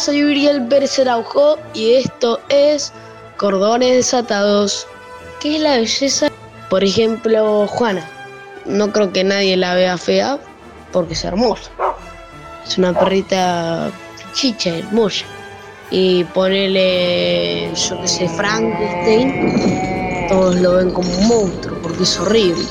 Soy Uriel Pérez Araujo y esto es Cordones Desatados. ¿Qué es la belleza? Por ejemplo, Juana. No creo que nadie la vea fea porque es hermosa. Es una perrita chicha, hermosa. Y ponele, yo que sé, Frankenstein, todos lo ven como un monstruo porque es horrible.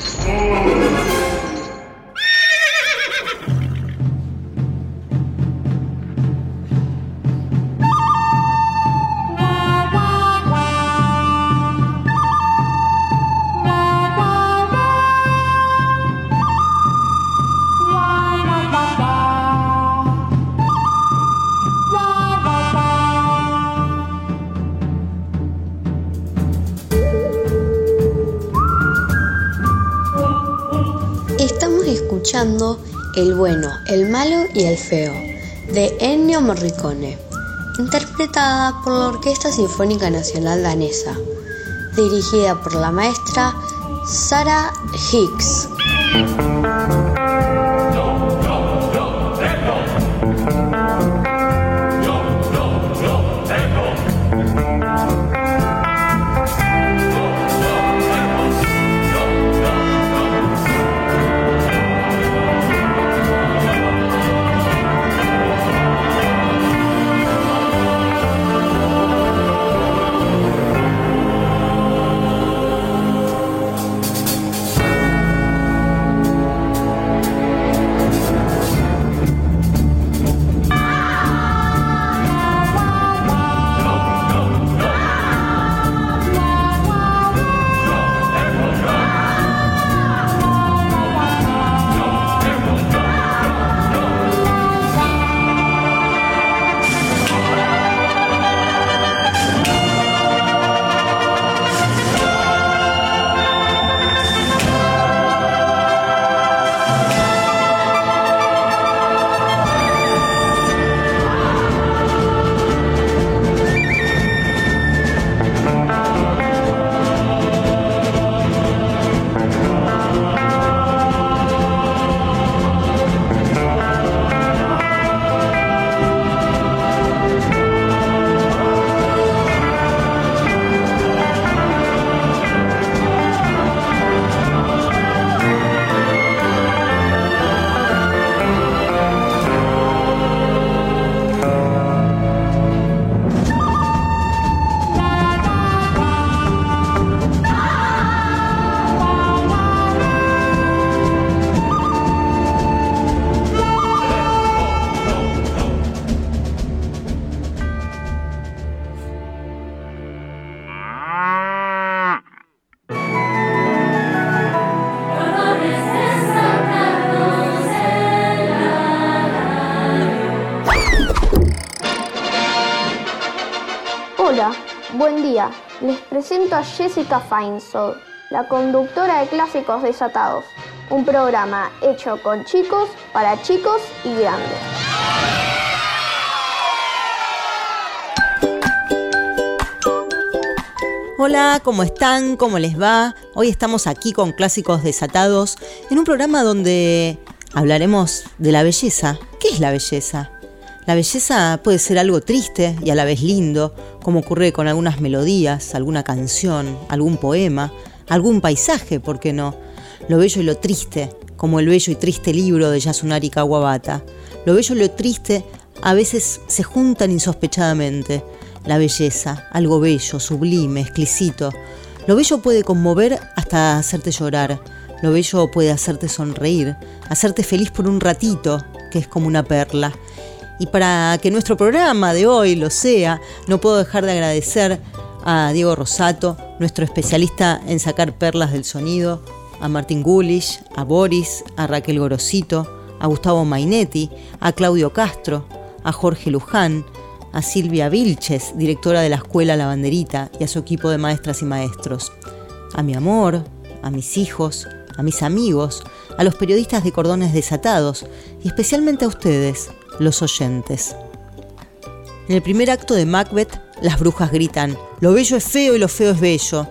El bueno, el malo y el feo de Ennio Morricone, interpretada por la Orquesta Sinfónica Nacional Danesa, dirigida por la maestra Sarah Hicks. Les presento a Jessica Feinsold, la conductora de Clásicos Desatados, un programa hecho con chicos, para chicos y grandes. Hola, ¿cómo están? ¿Cómo les va? Hoy estamos aquí con Clásicos Desatados en un programa donde hablaremos de la belleza. ¿Qué es la belleza? La belleza puede ser algo triste y a la vez lindo, como ocurre con algunas melodías, alguna canción, algún poema, algún paisaje, ¿por qué no? Lo bello y lo triste, como el bello y triste libro de Yasunari Kawabata. Lo bello y lo triste a veces se juntan insospechadamente. La belleza, algo bello, sublime, exquisito. Lo bello puede conmover hasta hacerte llorar. Lo bello puede hacerte sonreír, hacerte feliz por un ratito, que es como una perla. Y para que nuestro programa de hoy lo sea, no puedo dejar de agradecer a Diego Rosato, nuestro especialista en sacar perlas del sonido, a Martín Gulish, a Boris, a Raquel Gorosito, a Gustavo Mainetti, a Claudio Castro, a Jorge Luján, a Silvia Vilches, directora de la Escuela La Banderita, y a su equipo de maestras y maestros, a mi amor, a mis hijos, a mis amigos, a los periodistas de cordones desatados y especialmente a ustedes, los oyentes. En el primer acto de Macbeth, las brujas gritan, lo bello es feo y lo feo es bello.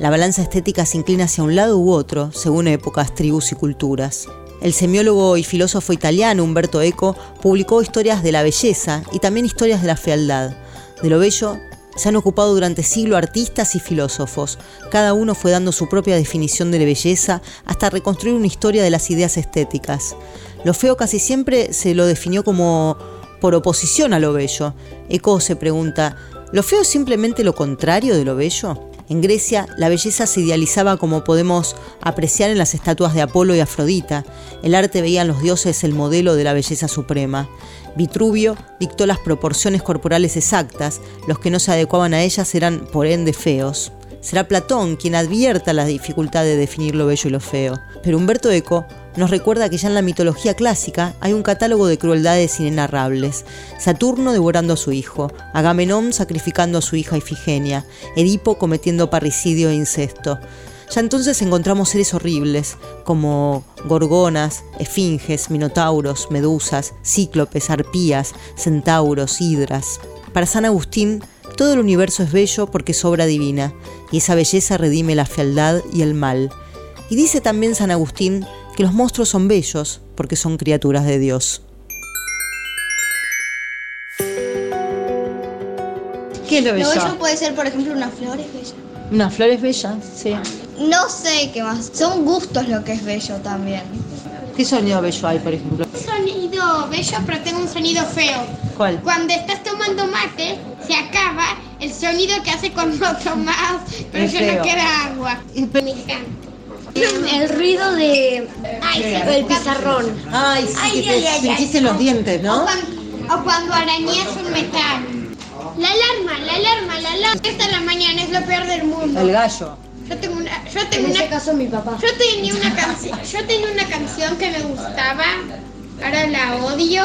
La balanza estética se inclina hacia un lado u otro, según épocas, tribus y culturas. El semiólogo y filósofo italiano Umberto Eco publicó historias de la belleza y también historias de la fealdad. De lo bello se han ocupado durante siglos artistas y filósofos. Cada uno fue dando su propia definición de la belleza hasta reconstruir una historia de las ideas estéticas. Lo feo casi siempre se lo definió como por oposición a lo bello. Eco se pregunta, ¿lo feo es simplemente lo contrario de lo bello? En Grecia, la belleza se idealizaba como podemos apreciar en las estatuas de Apolo y Afrodita. El arte veía en los dioses el modelo de la belleza suprema. Vitruvio dictó las proporciones corporales exactas, los que no se adecuaban a ellas eran por ende feos. Será Platón quien advierta la dificultad de definir lo bello y lo feo. Pero Humberto Eco nos recuerda que ya en la mitología clásica hay un catálogo de crueldades inenarrables. Saturno devorando a su hijo, Agamenón sacrificando a su hija Ifigenia, Edipo cometiendo parricidio e incesto. Ya entonces encontramos seres horribles, como gorgonas, esfinges, minotauros, medusas, cíclopes, arpías, centauros, hidras. Para San Agustín, todo el universo es bello porque es obra divina, y esa belleza redime la fealdad y el mal. Y dice también San Agustín que los monstruos son bellos porque son criaturas de Dios. ¿Qué es lo Lo bello? bello puede ser, por ejemplo, una flor es bella. Unas flores bellas, sí. No sé qué más. Son gustos lo que es bello también. ¿Qué sonido bello hay, por ejemplo? sonido bello, pero tengo un sonido feo. ¿Cuál? Cuando estás tomando mate, se acaba el sonido que hace cuando tomas, pero feo. no queda agua. Me encanta. El ruido de... Ay, El pizarrón. Ay, sí, Ay, que ay, te ay, los dientes, O ¿no? cuando, o cuando arañas un metal. La alarma, la alarma, la alarma. Esta es la mañana es lo peor del mundo. El gallo. Yo tengo una, yo tengo una, caso mi papá. yo tenía una canción, yo tenía una canción que me gustaba, ahora la odio,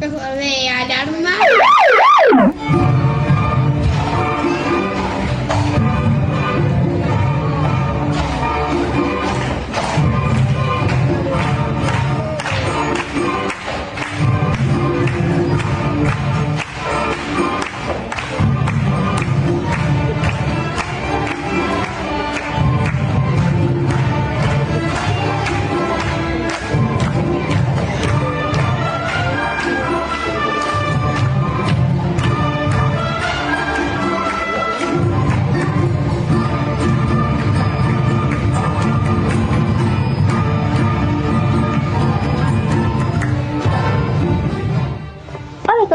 de alarma.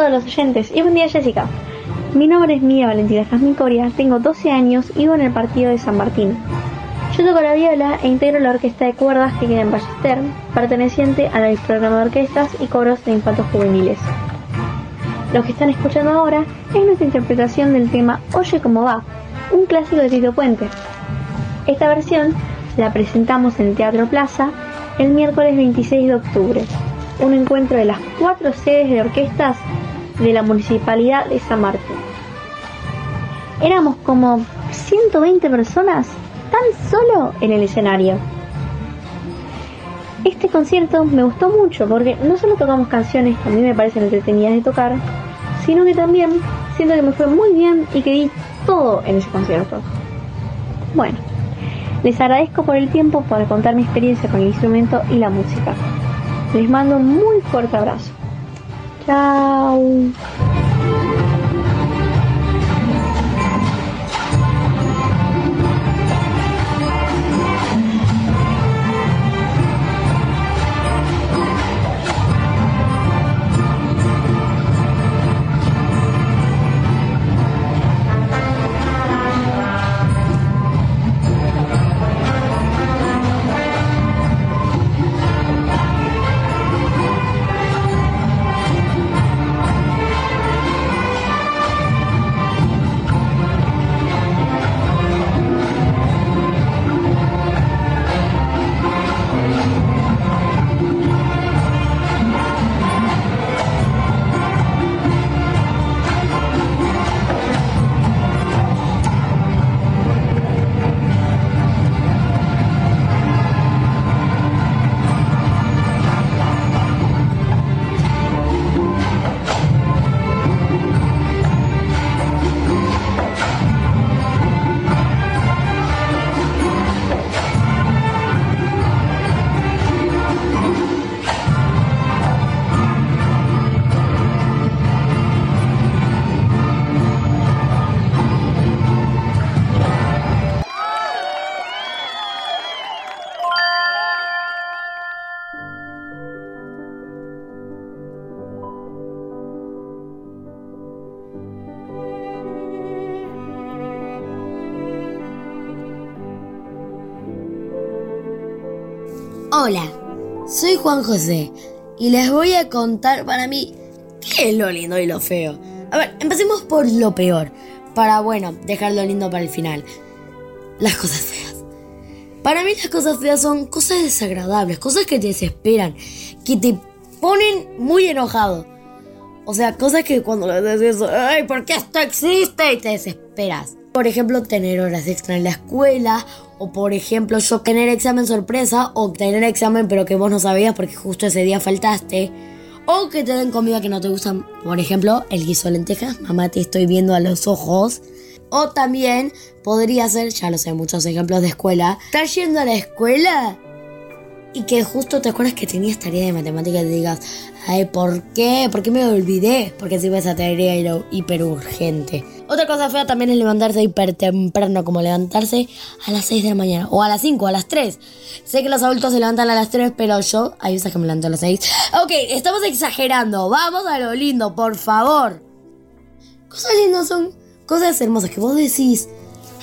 A los oyentes y buen día Jessica. Mi nombre es Mía Valentina Jazmín Coria, tengo 12 años y vivo en el partido de San Martín. Yo toco la viola e integro la orquesta de cuerdas que queda en Ballester, perteneciente al programa de orquestas y coros de infantos juveniles. Lo que están escuchando ahora es nuestra interpretación del tema Oye cómo va, un clásico de Tito Puente. Esta versión la presentamos en el Teatro Plaza el miércoles 26 de octubre, un encuentro de las cuatro sedes de orquestas de la Municipalidad de San Martín. Éramos como 120 personas tan solo en el escenario. Este concierto me gustó mucho porque no solo tocamos canciones que a mí me parecen entretenidas de tocar, sino que también siento que me fue muy bien y que di todo en ese concierto. Bueno, les agradezco por el tiempo para contar mi experiencia con el instrumento y la música. Les mando un muy fuerte abrazo. Chao. Hola, soy Juan José y les voy a contar para mí qué es lo lindo y lo feo. A ver, empecemos por lo peor, para bueno, dejar lo lindo para el final. Las cosas feas. Para mí las cosas feas son cosas desagradables, cosas que te desesperan, que te ponen muy enojado. O sea, cosas que cuando le dices ¡ay, por qué esto existe! Y te desesperas. Por ejemplo, tener horas extra en la escuela, o por ejemplo, yo tener examen sorpresa, o tener examen pero que vos no sabías porque justo ese día faltaste. O que te den comida que no te gustan. Por ejemplo, el guiso de lentejas. Mamá, te estoy viendo a los ojos. O también podría ser, ya lo sé, muchos ejemplos de escuela. ¿Estás yendo a la escuela? Y que justo te acuerdas que tenías tarea de matemáticas y te digas, ay, ¿por qué? ¿Por qué me olvidé? Porque si esa tarea era hiper urgente. Otra cosa fea también es levantarse hiper temprano, como levantarse a las 6 de la mañana, o a las 5, a las 3. Sé que los adultos se levantan a las 3, pero yo, hay veces que me levanto a las 6. Ok, estamos exagerando, vamos a lo lindo, por favor. Cosas lindas son cosas hermosas que vos decís,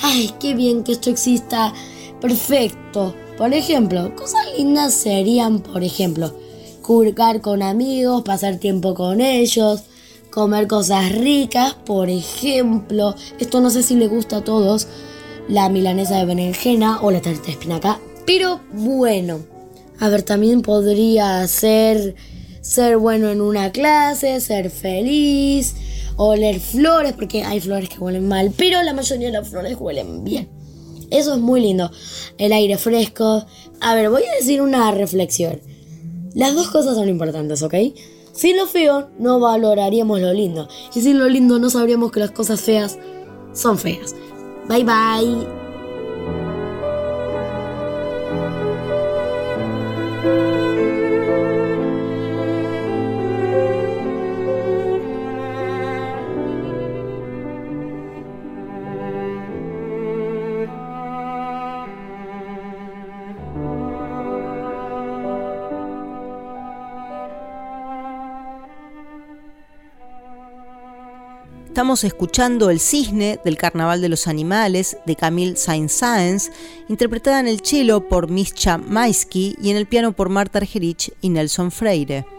ay, qué bien que esto exista, perfecto. Por ejemplo, cosas lindas serían, por ejemplo, curcar con amigos, pasar tiempo con ellos, comer cosas ricas, por ejemplo, esto no sé si le gusta a todos, la milanesa de berenjena o la tarta de espinaca, pero bueno, a ver, también podría ser ser bueno en una clase, ser feliz, oler flores, porque hay flores que huelen mal, pero la mayoría de las flores huelen bien. Eso es muy lindo. El aire fresco. A ver, voy a decir una reflexión. Las dos cosas son importantes, ¿ok? Sin lo feo no valoraríamos lo lindo. Y sin lo lindo no sabríamos que las cosas feas son feas. Bye bye. Estamos escuchando El Cisne del Carnaval de los Animales de Camille Saint-Saëns, interpretada en el cello por Mischa Maisky y en el piano por Marta Argerich y Nelson Freire.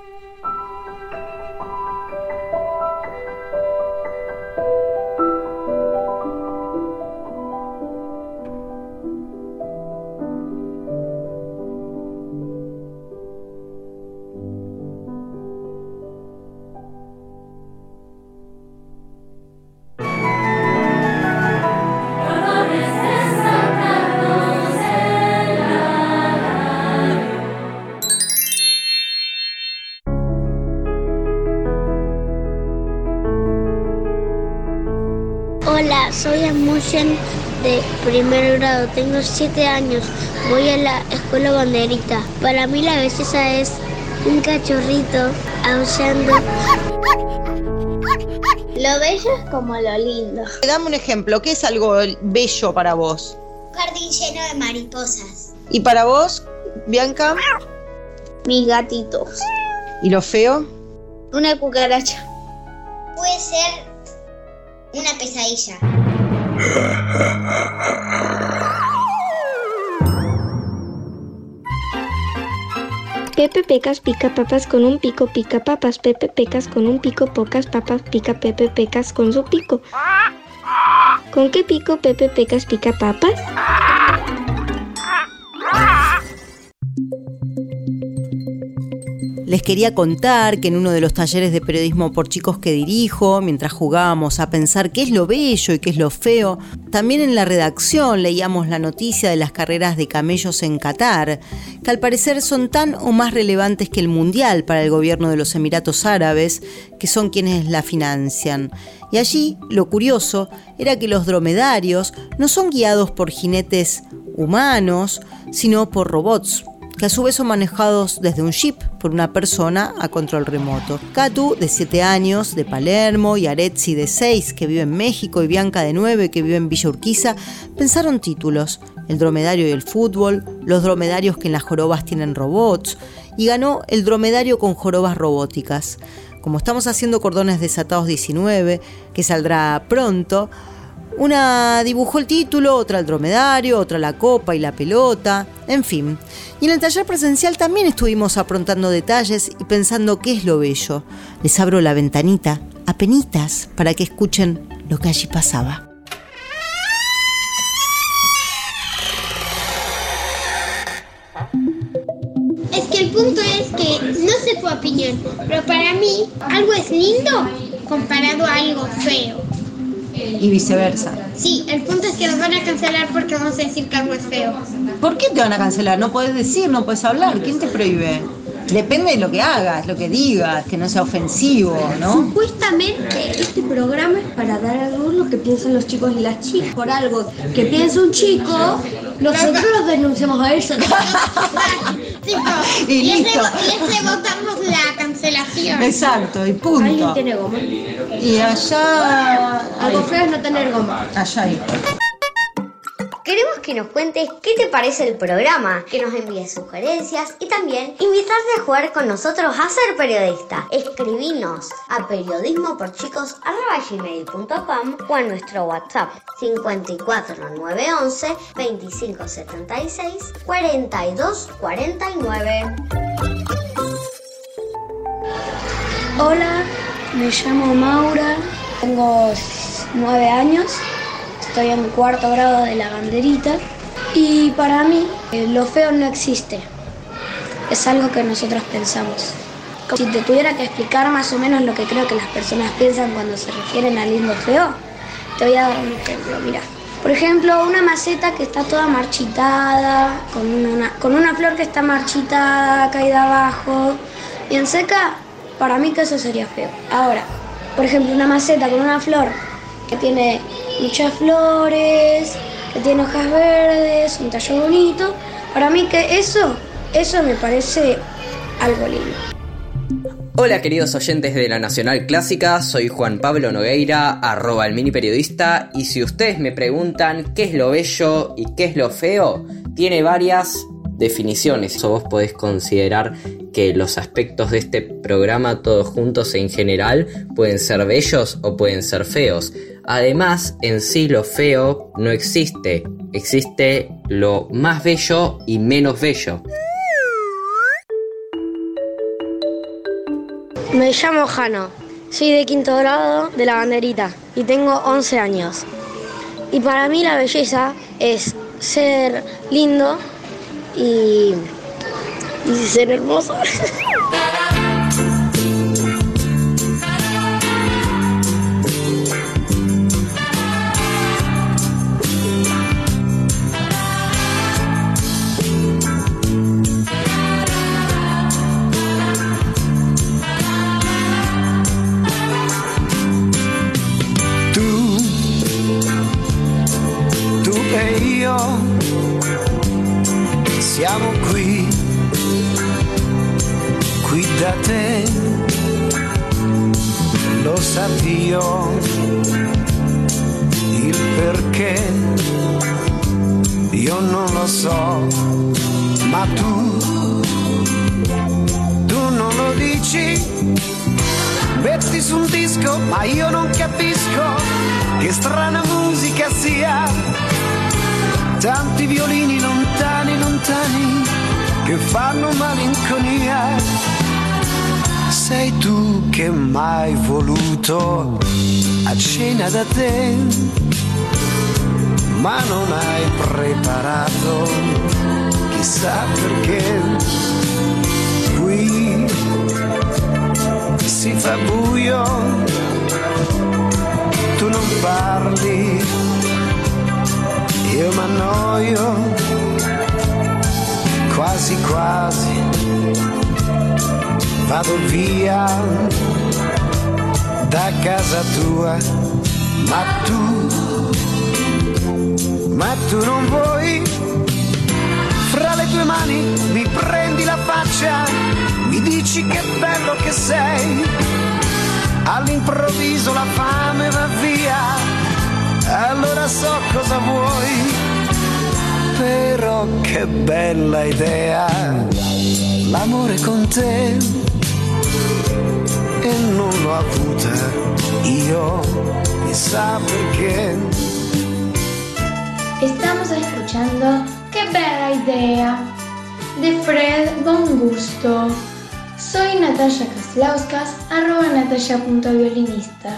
Hola, soy Amushen de primer grado, tengo 7 años, voy a la escuela banderita. Para mí la belleza es un cachorrito aullando. Lo bello es como lo lindo. Dame un ejemplo, ¿qué es algo bello para vos? Un jardín lleno de mariposas. ¿Y para vos, Bianca? Mis gatitos. ¿Y lo feo? Una cucaracha. Puede ser una pesadilla. Pepe Pecas pica papas con un pico, pica papas. Pepe Pecas con un pico, pocas papas, pica Pepe Pecas con su pico. ¿Con qué pico Pepe Pecas pica papas? Les quería contar que en uno de los talleres de periodismo por chicos que dirijo, mientras jugábamos a pensar qué es lo bello y qué es lo feo, también en la redacción leíamos la noticia de las carreras de camellos en Qatar, que al parecer son tan o más relevantes que el Mundial para el gobierno de los Emiratos Árabes, que son quienes la financian. Y allí lo curioso era que los dromedarios no son guiados por jinetes humanos, sino por robots que a su vez son manejados desde un chip por una persona a control remoto. Katu, de 7 años, de Palermo, y Aretzi, de 6, que vive en México, y Bianca, de 9, que vive en Villa Urquiza, pensaron títulos, el dromedario y el fútbol, los dromedarios que en las jorobas tienen robots, y ganó el dromedario con jorobas robóticas. Como estamos haciendo Cordones Desatados 19, que saldrá pronto, Una dibujó el título, otra el dromedario, otra la copa y la pelota, en fin. Y en el taller presencial también estuvimos aprontando detalles y pensando qué es lo bello. Les abro la ventanita, apenitas, para que escuchen lo que allí pasaba. Es que el punto es que no sé tu opinión, pero para mí algo es lindo comparado a algo feo. Y viceversa. Sí, el punto es que nos van a cancelar porque vamos a decir que algo es feo. ¿Por qué te van a cancelar? No puedes decir, no puedes hablar. ¿Quién te prohíbe? Depende de lo que hagas, lo que digas, que no sea ofensivo, ¿no? Supuestamente este programa es para dar a luz lo que piensan los chicos y las chicas. Por algo que piensa un chico, nosotros los denunciamos a ellos. Y y listo. rebo- les rebotamos la cancelación. Exacto, y punto. ¿Alguien tiene goma? Y allá. Algo feo es no tener goma. Allá hay. Queremos que nos cuentes qué te parece el programa, que nos envíes sugerencias y también invitarte a jugar con nosotros a ser periodista. Escribinos a periodismoporchicos.com o a nuestro WhatsApp 54911 2576 4249. Hola, me llamo Maura, tengo nueve años, estoy en cuarto grado de la banderita y para mí eh, lo feo no existe, es algo que nosotros pensamos. Si te tuviera que explicar más o menos lo que creo que las personas piensan cuando se refieren a lindo feo, te voy a dar un ejemplo, mira. Por ejemplo, una maceta que está toda marchitada, con una, con una flor que está marchitada, caída abajo, bien seca, para mí que eso sería feo. Ahora, por ejemplo, una maceta con una flor que tiene muchas flores, que tiene hojas verdes, un tallo bonito, para mí que eso, eso me parece algo lindo. Hola queridos oyentes de la Nacional Clásica, soy Juan Pablo Nogueira, arroba el mini periodista, y si ustedes me preguntan qué es lo bello y qué es lo feo, tiene varias definiciones. O vos podés considerar que los aspectos de este programa todos juntos en general pueden ser bellos o pueden ser feos. Además, en sí lo feo no existe, existe lo más bello y menos bello. Me llamo Jano, soy de quinto grado de la banderita y tengo 11 años. Y para mí la belleza es ser lindo y, y ser hermoso. metti su un disco, ma io non capisco che strana musica sia. Tanti violini lontani, lontani, che fanno malinconia. Sei tu che mai voluto a cena da te, ma non hai preparato, chissà perché. Qui si fa buio, tu non parli, io m'annoio, quasi quasi vado via da casa tua, ma tu, ma tu non vuoi, mani mi prendi la faccia mi dici che bello che sei, all'improvviso la fame va via, allora so cosa vuoi, però che bella idea, l'amore con te, e non l'ho avuta io, chissà perché, Estamos escuchando Qué bella idea de Fred Bon Gusto. Soy Natalia Kaslauskas, arroba natalia.violinista.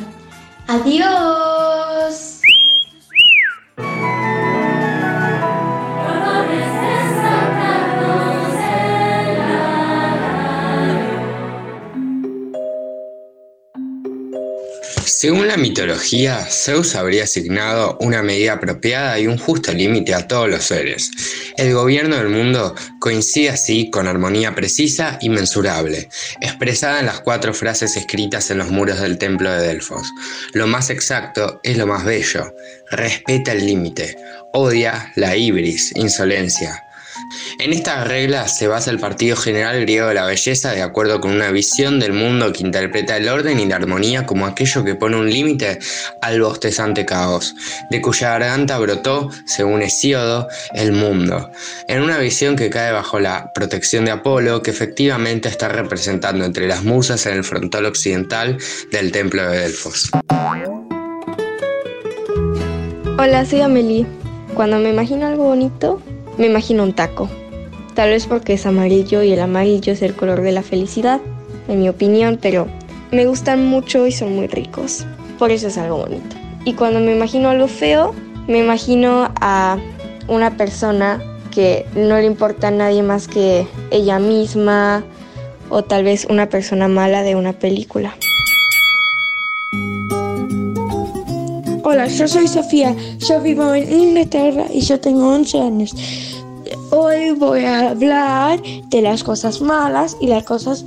Adiós. Mitología, Zeus habría asignado una medida apropiada y un justo límite a todos los seres. El gobierno del mundo coincide así con armonía precisa y mensurable, expresada en las cuatro frases escritas en los muros del templo de Delfos. Lo más exacto es lo más bello. Respeta el límite. Odia la ibris, insolencia. En esta regla se basa el Partido General Griego de la Belleza de acuerdo con una visión del mundo que interpreta el orden y la armonía como aquello que pone un límite al bostezante caos, de cuya garganta brotó, según Hesíodo, el mundo, en una visión que cae bajo la protección de Apolo, que efectivamente está representando entre las musas en el frontal occidental del templo de Delfos. Hola, soy Amelie. Cuando me imagino algo bonito, me imagino un taco. Tal vez porque es amarillo y el amarillo es el color de la felicidad, en mi opinión, pero me gustan mucho y son muy ricos. Por eso es algo bonito. Y cuando me imagino algo feo, me imagino a una persona que no le importa a nadie más que ella misma o tal vez una persona mala de una película. Hola, yo soy Sofía, yo vivo en Inglaterra y yo tengo 11 años. Hoy voy a hablar de las cosas malas y las cosas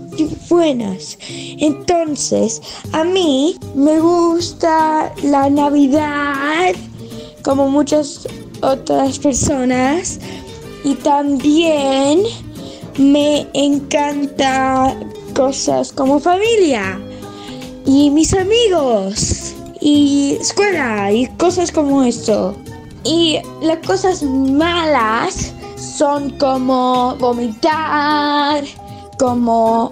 buenas. Entonces, a mí me gusta la Navidad, como muchas otras personas, y también me encanta cosas como familia y mis amigos y escuela y cosas como esto. Y las cosas malas son como vomitar, como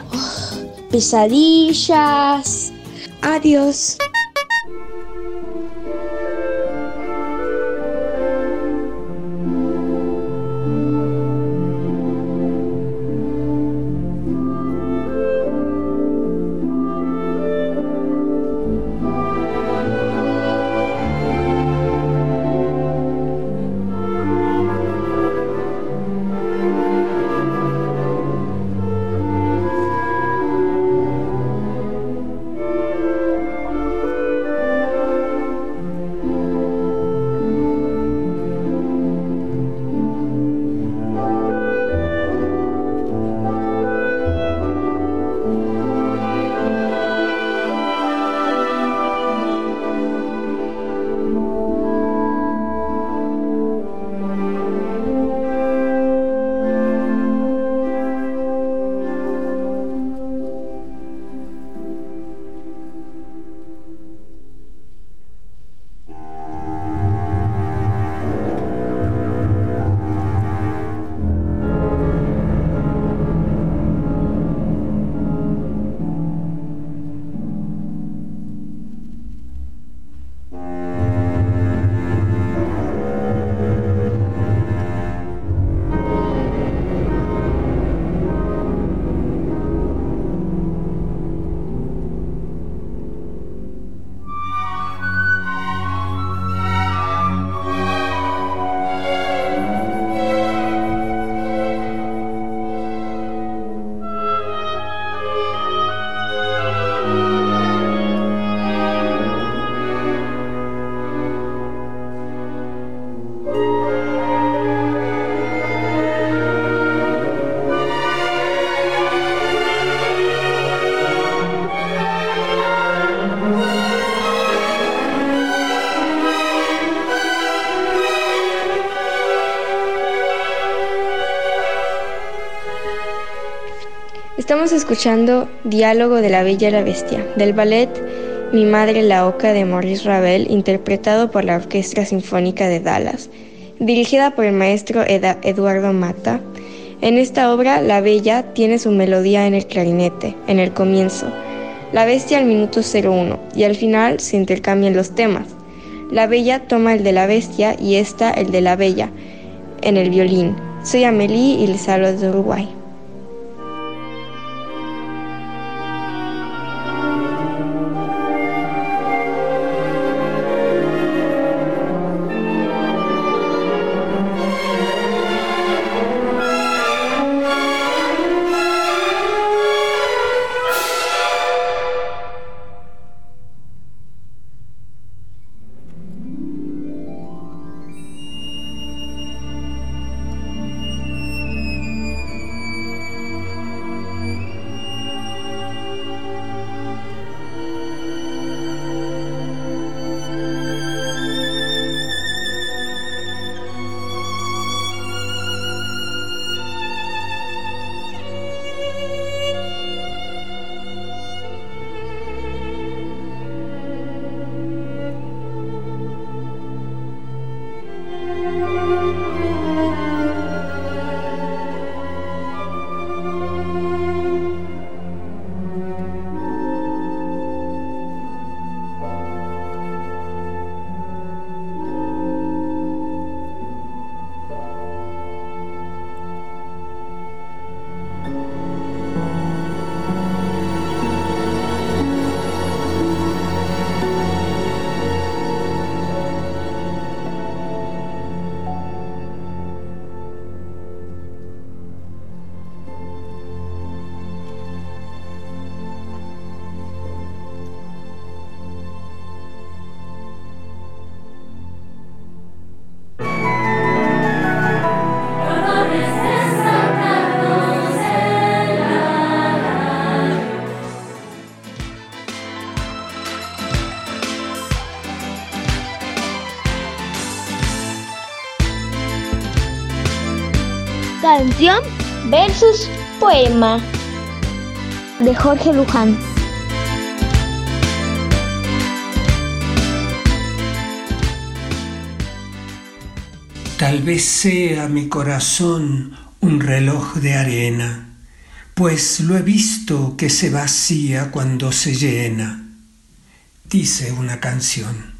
pesadillas. Adiós. Estamos escuchando Diálogo de la Bella y la Bestia, del ballet Mi Madre la Oca de Maurice Ravel, interpretado por la Orquesta Sinfónica de Dallas, dirigida por el maestro Eduardo Mata. En esta obra, la Bella tiene su melodía en el clarinete, en el comienzo, la Bestia al minuto 01, y al final se intercambian los temas. La Bella toma el de la Bestia y esta el de la Bella, en el violín. Soy Amelie y les hablo de Uruguay. Versus poema de Jorge Luján. Tal vez sea mi corazón un reloj de arena, pues lo he visto que se vacía cuando se llena, dice una canción.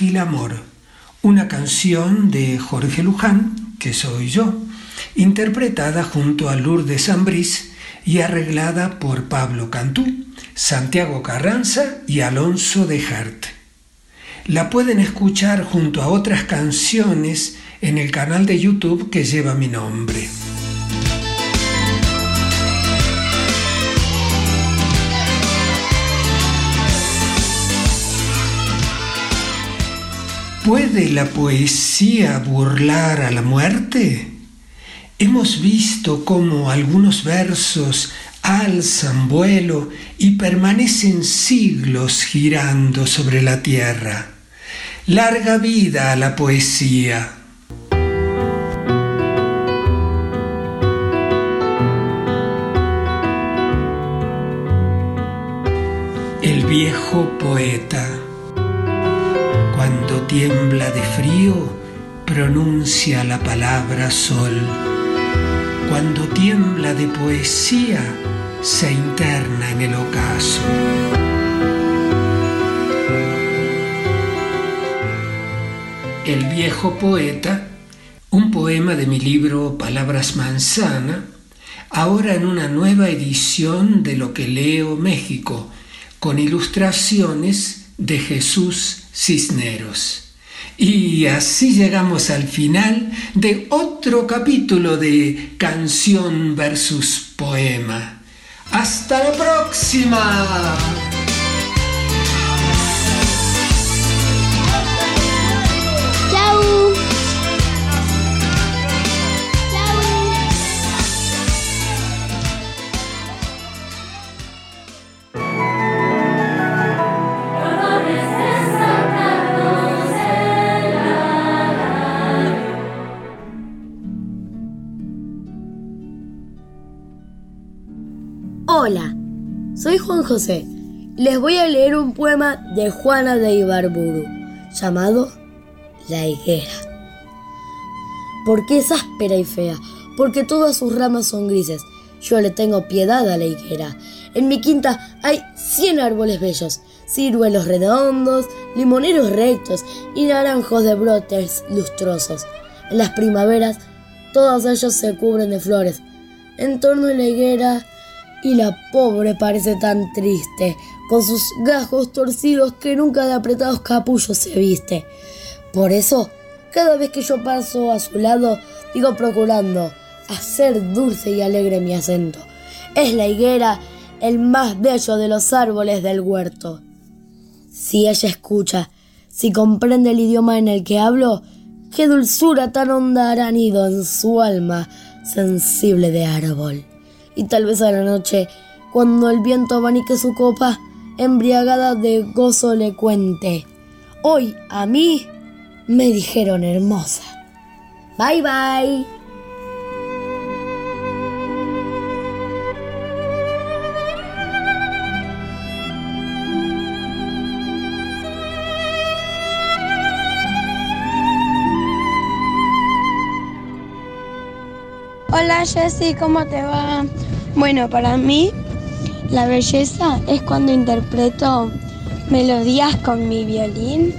Amor, una canción de Jorge Luján, que soy yo, interpretada junto a Lourdes Ambrís y arreglada por Pablo Cantú, Santiago Carranza y Alonso de Hart. La pueden escuchar junto a otras canciones en el canal de YouTube que lleva mi nombre. ¿Puede la poesía burlar a la muerte? Hemos visto cómo algunos versos alzan vuelo y permanecen siglos girando sobre la tierra. Larga vida a la poesía. El viejo poeta cuando tiembla de frío, pronuncia la palabra sol. Cuando tiembla de poesía, se interna en el ocaso. El viejo poeta, un poema de mi libro Palabras Manzana, ahora en una nueva edición de Lo que leo México, con ilustraciones de Jesús Cisneros. Y así llegamos al final de otro capítulo de Canción versus Poema. Hasta la próxima. Hola, soy Juan José. Les voy a leer un poema de Juana de Ibarburu llamado La higuera. Porque es áspera y fea, porque todas sus ramas son grises. Yo le tengo piedad a la higuera. En mi quinta hay cien árboles bellos, ciruelos redondos, limoneros rectos y naranjos de brotes lustrosos. En las primaveras todos ellos se cubren de flores. En torno a la higuera y la pobre parece tan triste, con sus gajos torcidos que nunca de apretados capullos se viste. Por eso, cada vez que yo paso a su lado, digo procurando hacer dulce y alegre mi acento. Es la higuera el más bello de los árboles del huerto. Si ella escucha, si comprende el idioma en el que hablo, qué dulzura tan honda hará nido en su alma sensible de árbol y tal vez a la noche, cuando el viento abanique su copa, embriagada de gozo le cuente. Hoy a mí me dijeron hermosa. Bye bye. Hola Jessy, ¿cómo te va? Bueno, para mí la belleza es cuando interpreto melodías con mi violín.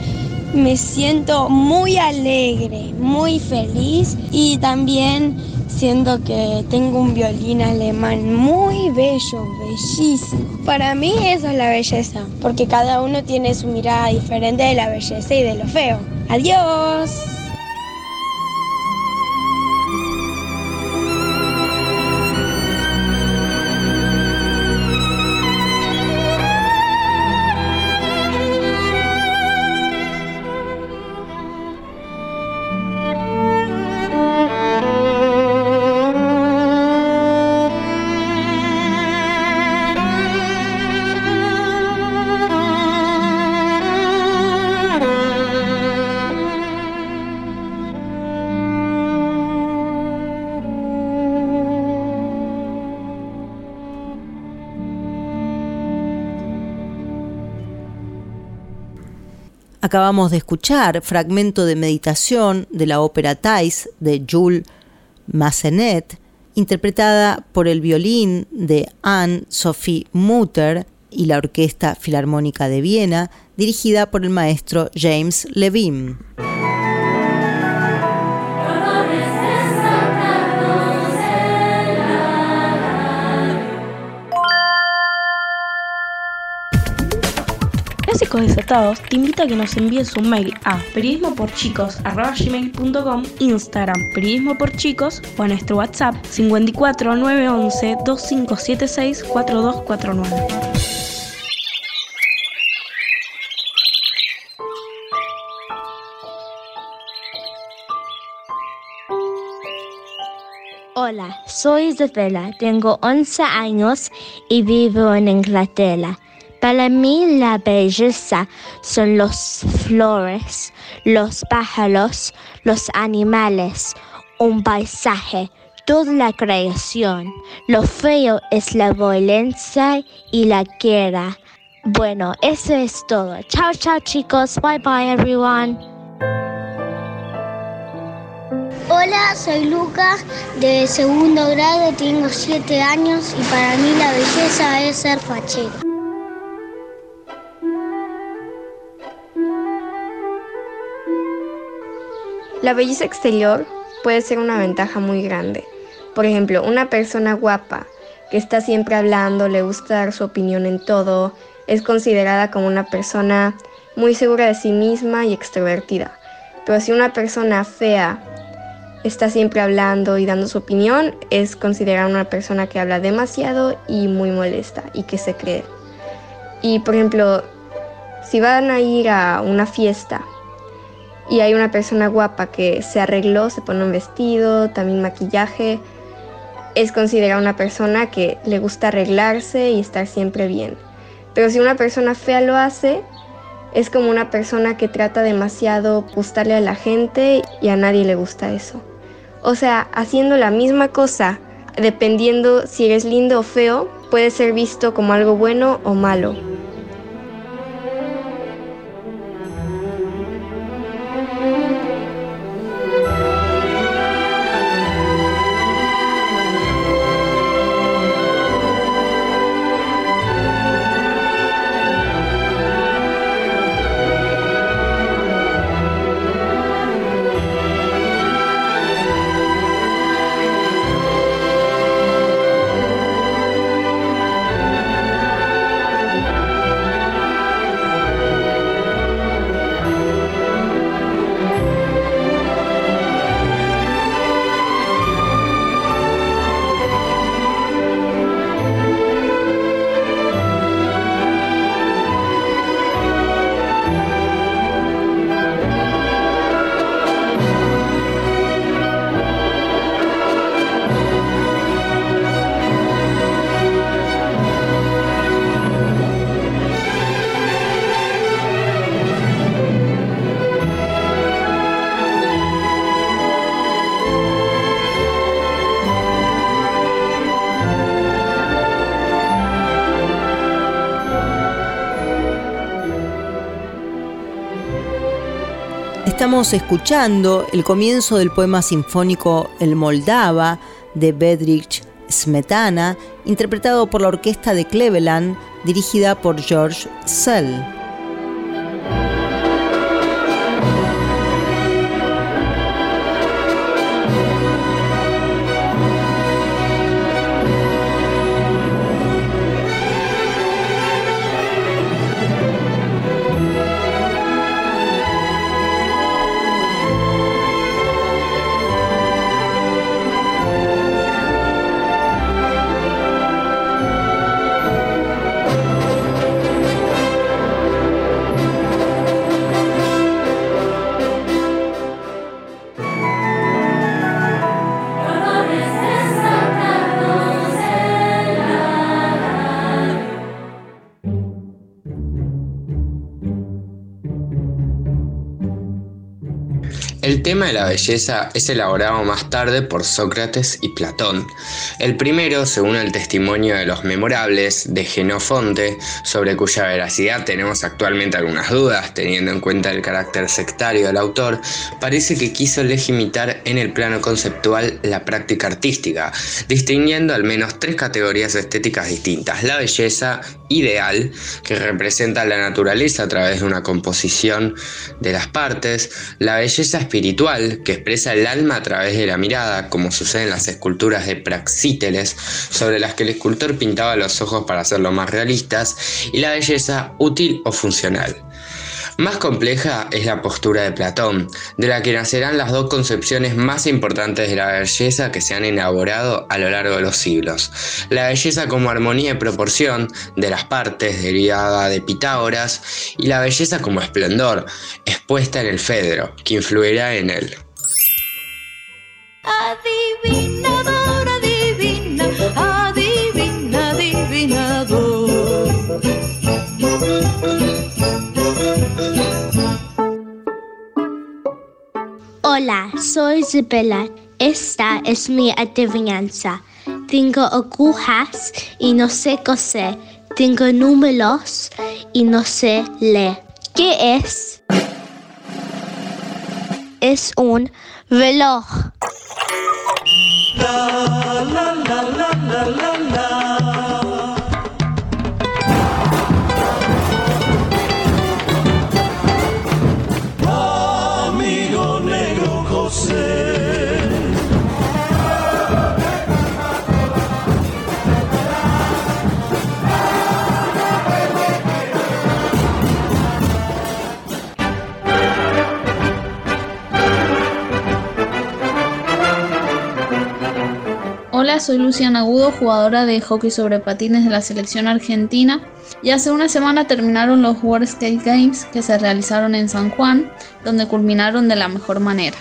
Me siento muy alegre, muy feliz y también siendo que tengo un violín alemán muy bello, bellísimo. Para mí eso es la belleza, porque cada uno tiene su mirada diferente de la belleza y de lo feo. Adiós. Acabamos de escuchar fragmento de meditación de la ópera Thais de Jules Massenet, interpretada por el violín de Anne-Sophie Mutter y la Orquesta Filarmónica de Viena, dirigida por el maestro James Levine. Desatados te invita a que nos envíes un mail a periodismoporchicos.com, Instagram periodismo por chicos o a nuestro WhatsApp 54 911 2576 4249. Hola, soy Isabela, tengo 11 años y vivo en Inglaterra. Para mí la belleza son las flores, los pájaros, los animales, un paisaje, toda la creación. Lo feo es la violencia y la guerra. Bueno, eso es todo. Chao, chao chicos. Bye bye everyone. Hola, soy Lucas de segundo grado, tengo 7 años y para mí la belleza es ser fachero. La belleza exterior puede ser una ventaja muy grande. Por ejemplo, una persona guapa que está siempre hablando, le gusta dar su opinión en todo, es considerada como una persona muy segura de sí misma y extrovertida. Pero si una persona fea está siempre hablando y dando su opinión, es considerada una persona que habla demasiado y muy molesta y que se cree. Y por ejemplo, si van a ir a una fiesta y hay una persona guapa que se arregló, se pone un vestido, también maquillaje, es considerada una persona que le gusta arreglarse y estar siempre bien. Pero si una persona fea lo hace, es como una persona que trata demasiado gustarle a la gente y a nadie le gusta eso. O sea, haciendo la misma cosa, dependiendo si eres lindo o feo, puede ser visto como algo bueno o malo. Estamos escuchando el comienzo del poema sinfónico El Moldava de Bedrich Smetana, interpretado por la orquesta de Cleveland, dirigida por George Sell. La belleza es elaborado más tarde por Sócrates y Platón. El primero, según el testimonio de los memorables de Genofonte, sobre cuya veracidad tenemos actualmente algunas dudas, teniendo en cuenta el carácter sectario del autor, parece que quiso legitimar en el plano conceptual la práctica artística, distinguiendo al menos tres categorías estéticas distintas. La belleza ideal, que representa la naturaleza a través de una composición de las partes, la belleza espiritual, que expresa el alma a través de la mirada, como sucede en las esculturas de Praxíteles, sobre las que el escultor pintaba los ojos para hacerlo más realistas, y la belleza útil o funcional. Más compleja es la postura de Platón, de la que nacerán las dos concepciones más importantes de la belleza que se han elaborado a lo largo de los siglos. La belleza como armonía y proporción de las partes derivada de Pitágoras y la belleza como esplendor, expuesta en el Fedro, que influirá en él. Hola, soy Isabela. Esta es mi adivinanza. Tengo agujas y no sé coser. Tengo números y no sé leer. ¿Qué es? Es un reloj. Amigo Soy Luciana Agudo, jugadora de hockey sobre patines de la selección argentina. Y hace una semana terminaron los World Skate Games que se realizaron en San Juan, donde culminaron de la mejor manera.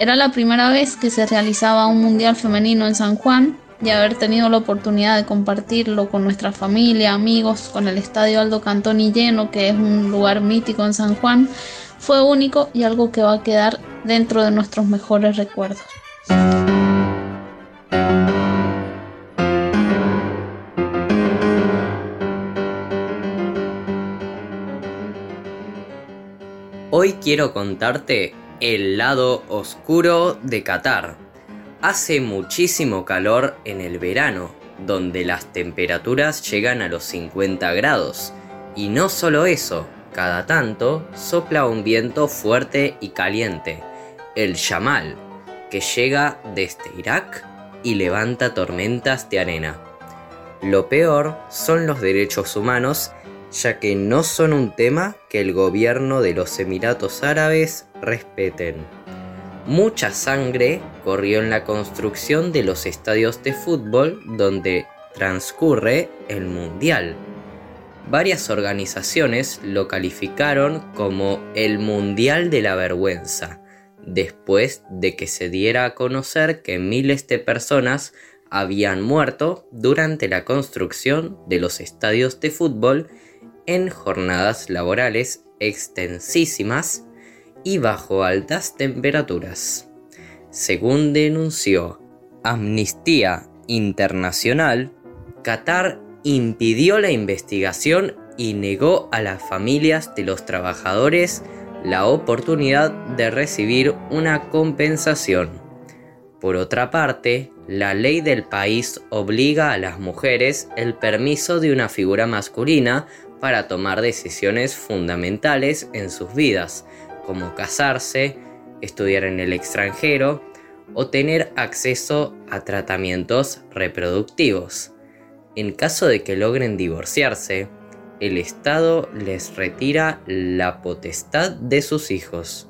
Era la primera vez que se realizaba un mundial femenino en San Juan y haber tenido la oportunidad de compartirlo con nuestra familia, amigos, con el estadio Aldo Cantoni lleno, que es un lugar mítico en San Juan, fue único y algo que va a quedar dentro de nuestros mejores recuerdos. Quiero contarte el lado oscuro de Qatar. Hace muchísimo calor en el verano, donde las temperaturas llegan a los 50 grados. Y no solo eso, cada tanto sopla un viento fuerte y caliente, el Yamal, que llega desde Irak y levanta tormentas de arena. Lo peor son los derechos humanos ya que no son un tema que el gobierno de los Emiratos Árabes respeten. Mucha sangre corrió en la construcción de los estadios de fútbol donde transcurre el Mundial. Varias organizaciones lo calificaron como el Mundial de la Vergüenza, después de que se diera a conocer que miles de personas habían muerto durante la construcción de los estadios de fútbol en jornadas laborales extensísimas y bajo altas temperaturas. Según denunció Amnistía Internacional, Qatar impidió la investigación y negó a las familias de los trabajadores la oportunidad de recibir una compensación. Por otra parte, la ley del país obliga a las mujeres el permiso de una figura masculina para tomar decisiones fundamentales en sus vidas, como casarse, estudiar en el extranjero o tener acceso a tratamientos reproductivos. En caso de que logren divorciarse, el Estado les retira la potestad de sus hijos.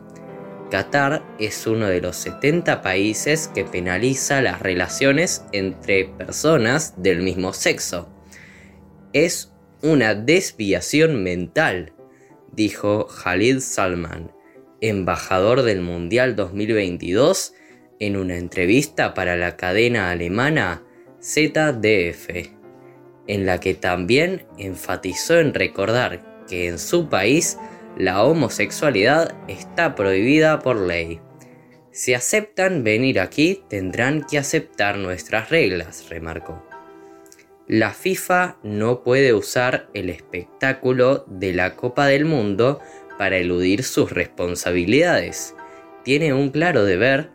Qatar es uno de los 70 países que penaliza las relaciones entre personas del mismo sexo. Es una desviación mental, dijo Khalid Salman, embajador del Mundial 2022, en una entrevista para la cadena alemana ZDF, en la que también enfatizó en recordar que en su país la homosexualidad está prohibida por ley. Si aceptan venir aquí, tendrán que aceptar nuestras reglas, remarcó. La FIFA no puede usar el espectáculo de la Copa del Mundo para eludir sus responsabilidades. Tiene un claro deber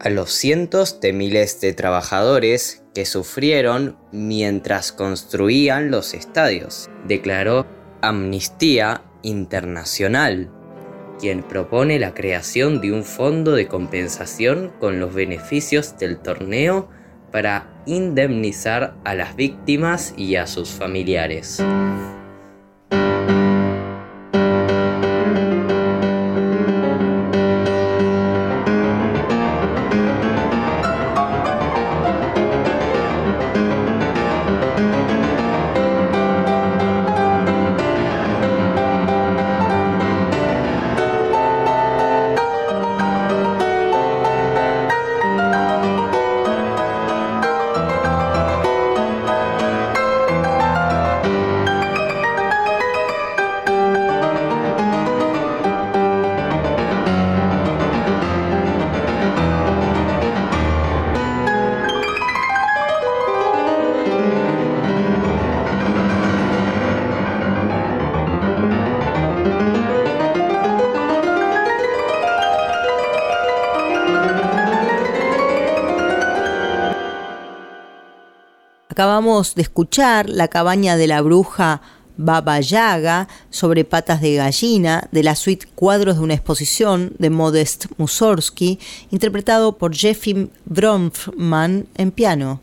a los cientos de miles de trabajadores que sufrieron mientras construían los estadios, declaró Amnistía Internacional, quien propone la creación de un fondo de compensación con los beneficios del torneo para indemnizar a las víctimas y a sus familiares. Acabamos de escuchar La cabaña de la bruja Baba Yaga sobre patas de gallina de la suite Cuadros de una exposición de Modest Mussorgsky, interpretado por Jeffy Bronfman en piano.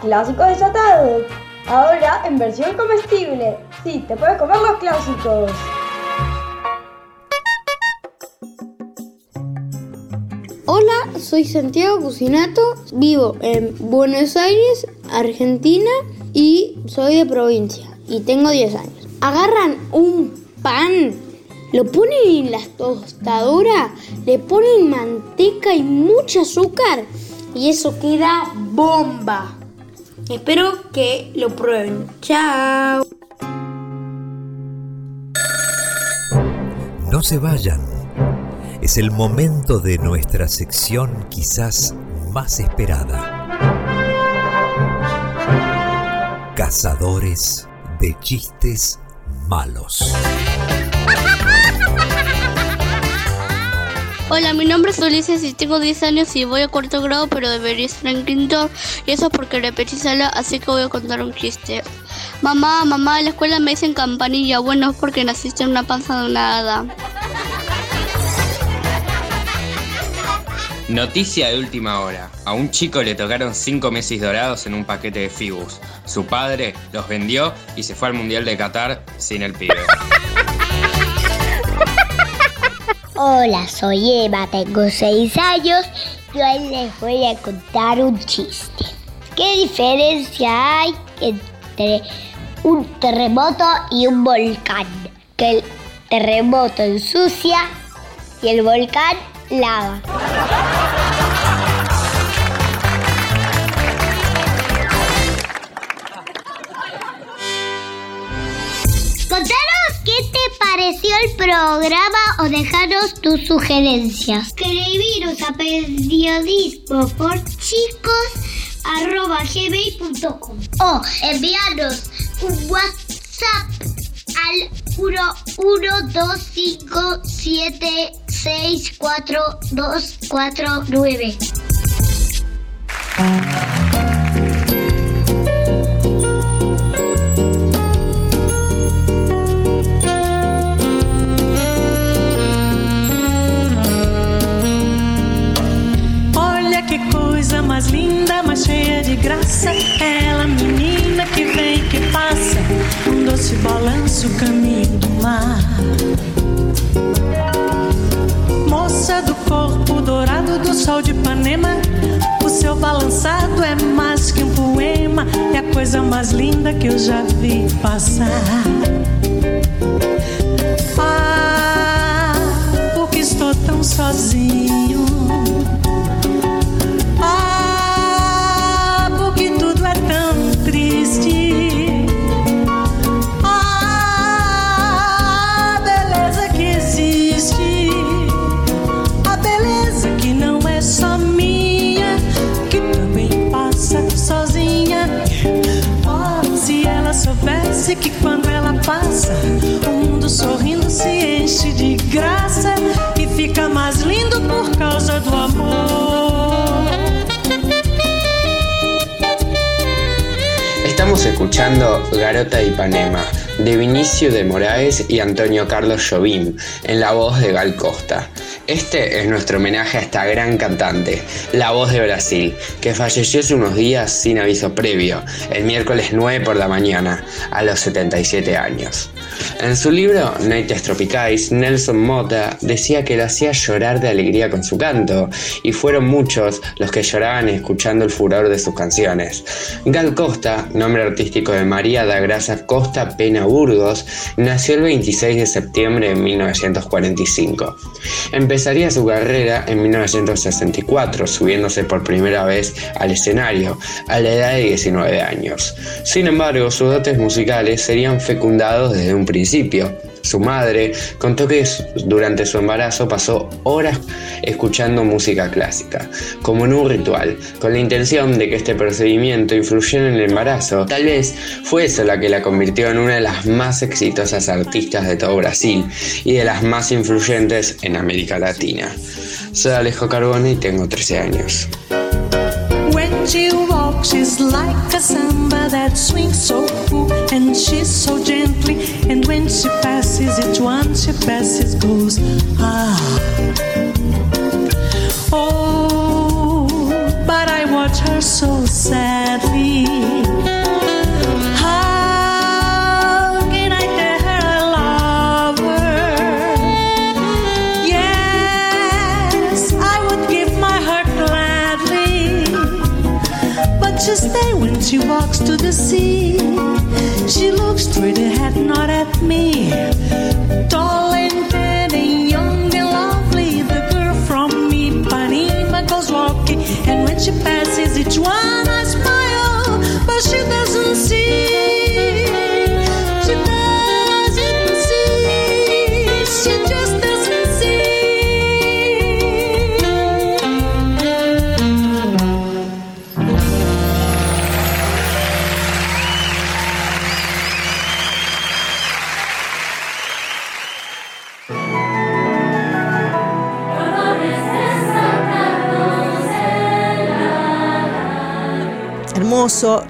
Clásicos desatados. Ahora en versión comestible. Sí, te puedes comer los clásicos. Hola, soy Santiago Cucinato, vivo en Buenos Aires, Argentina y soy de provincia y tengo 10 años. Agarran un pan, lo ponen en la tostadora, le ponen manteca y mucho azúcar y eso queda bomba. Espero que lo prueben. Chao. No se vayan. Es el momento de nuestra sección quizás más esperada. Cazadores de chistes malos. Hola, mi nombre es Ulises y tengo 10 años y voy a cuarto grado, pero debería estar en quinto. Y eso es porque repetí sala, así que voy a contar un chiste. Mamá, mamá, en la escuela me dicen campanilla. Bueno, es porque naciste en una panza de una hada. Noticia de última hora. A un chico le tocaron 5 meses dorados en un paquete de Fibus. Su padre los vendió y se fue al Mundial de Qatar sin el pibe. Hola, soy Eva, tengo 6 años y hoy les voy a contar un chiste. ¿Qué diferencia hay entre un terremoto y un volcán? Que el terremoto ensucia y el volcán lava. Pareció el programa o dejaros tus sugerencias. Escribiros a periodismo por chicos arroba gmail.com o enviarnos un WhatsApp al 11257642249. De Moraes y Antonio Carlos Jobim, en la voz de Gal Costa. Este es nuestro homenaje a esta gran cantante, la voz de Brasil, que falleció hace unos días sin aviso previo, el miércoles 9 por la mañana, a los 77 años. En su libro Noites Tropicais, Nelson Mota decía que lo hacía llorar de alegría con su canto, y fueron muchos los que lloraban escuchando el furor de sus canciones. Gal Costa, nombre artístico de María da Gracia Costa Pena Burgos, nació el 26 de septiembre de 1945. Empezaría su carrera en 1964, subiéndose por primera vez al escenario, a la edad de 19 años. Sin embargo, sus dotes musicales serían fecundados desde un principio. Su madre contó que durante su embarazo pasó horas escuchando música clásica, como en un ritual, con la intención de que este procedimiento influyera en el embarazo. Tal vez fue eso la que la convirtió en una de las más exitosas artistas de todo Brasil y de las más influyentes en América Latina. Soy Alejo Carbone y tengo 13 años. She walks, she's like a samba that swings so cool, and she's so gently. And when she passes, each one she passes goes ah. Oh, but I watch her so sadly. Just when she walks to the sea, she looks straight ahead, not at me. Tall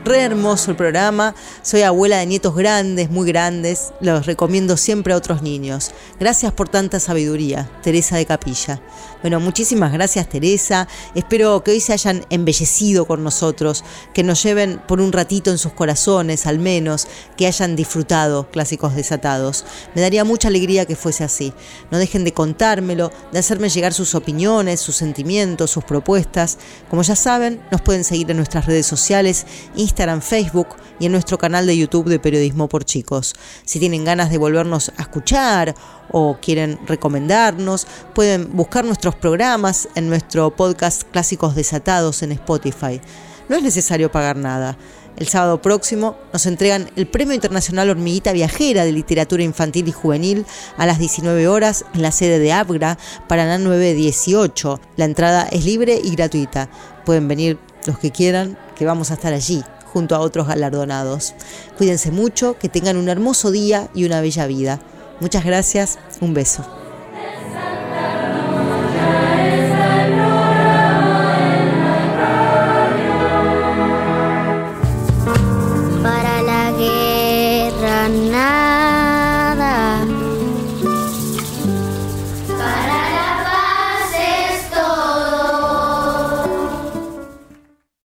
Re hermoso el programa. Soy abuela de nietos grandes, muy grandes. Los recomiendo siempre a otros niños. Gracias por tanta sabiduría, Teresa de Capilla. Bueno, muchísimas gracias Teresa. Espero que hoy se hayan embellecido con nosotros, que nos lleven por un ratito en sus corazones al menos, que hayan disfrutado clásicos desatados. Me daría mucha alegría que fuese así. No dejen de contármelo, de hacerme llegar sus opiniones, sus sentimientos, sus propuestas. Como ya saben, nos pueden seguir en nuestras redes sociales, Instagram, Facebook y en nuestro canal de YouTube de Periodismo por Chicos. Si tienen ganas de volvernos a escuchar o quieren recomendarnos, pueden buscar nuestros programas en nuestro podcast Clásicos Desatados en Spotify. No es necesario pagar nada. El sábado próximo nos entregan el Premio Internacional Hormiguita Viajera de Literatura Infantil y Juvenil a las 19 horas en la sede de Abgra, Paraná 918. La entrada es libre y gratuita. Pueden venir los que quieran, que vamos a estar allí junto a otros galardonados. Cuídense mucho, que tengan un hermoso día y una bella vida. Muchas gracias, un beso.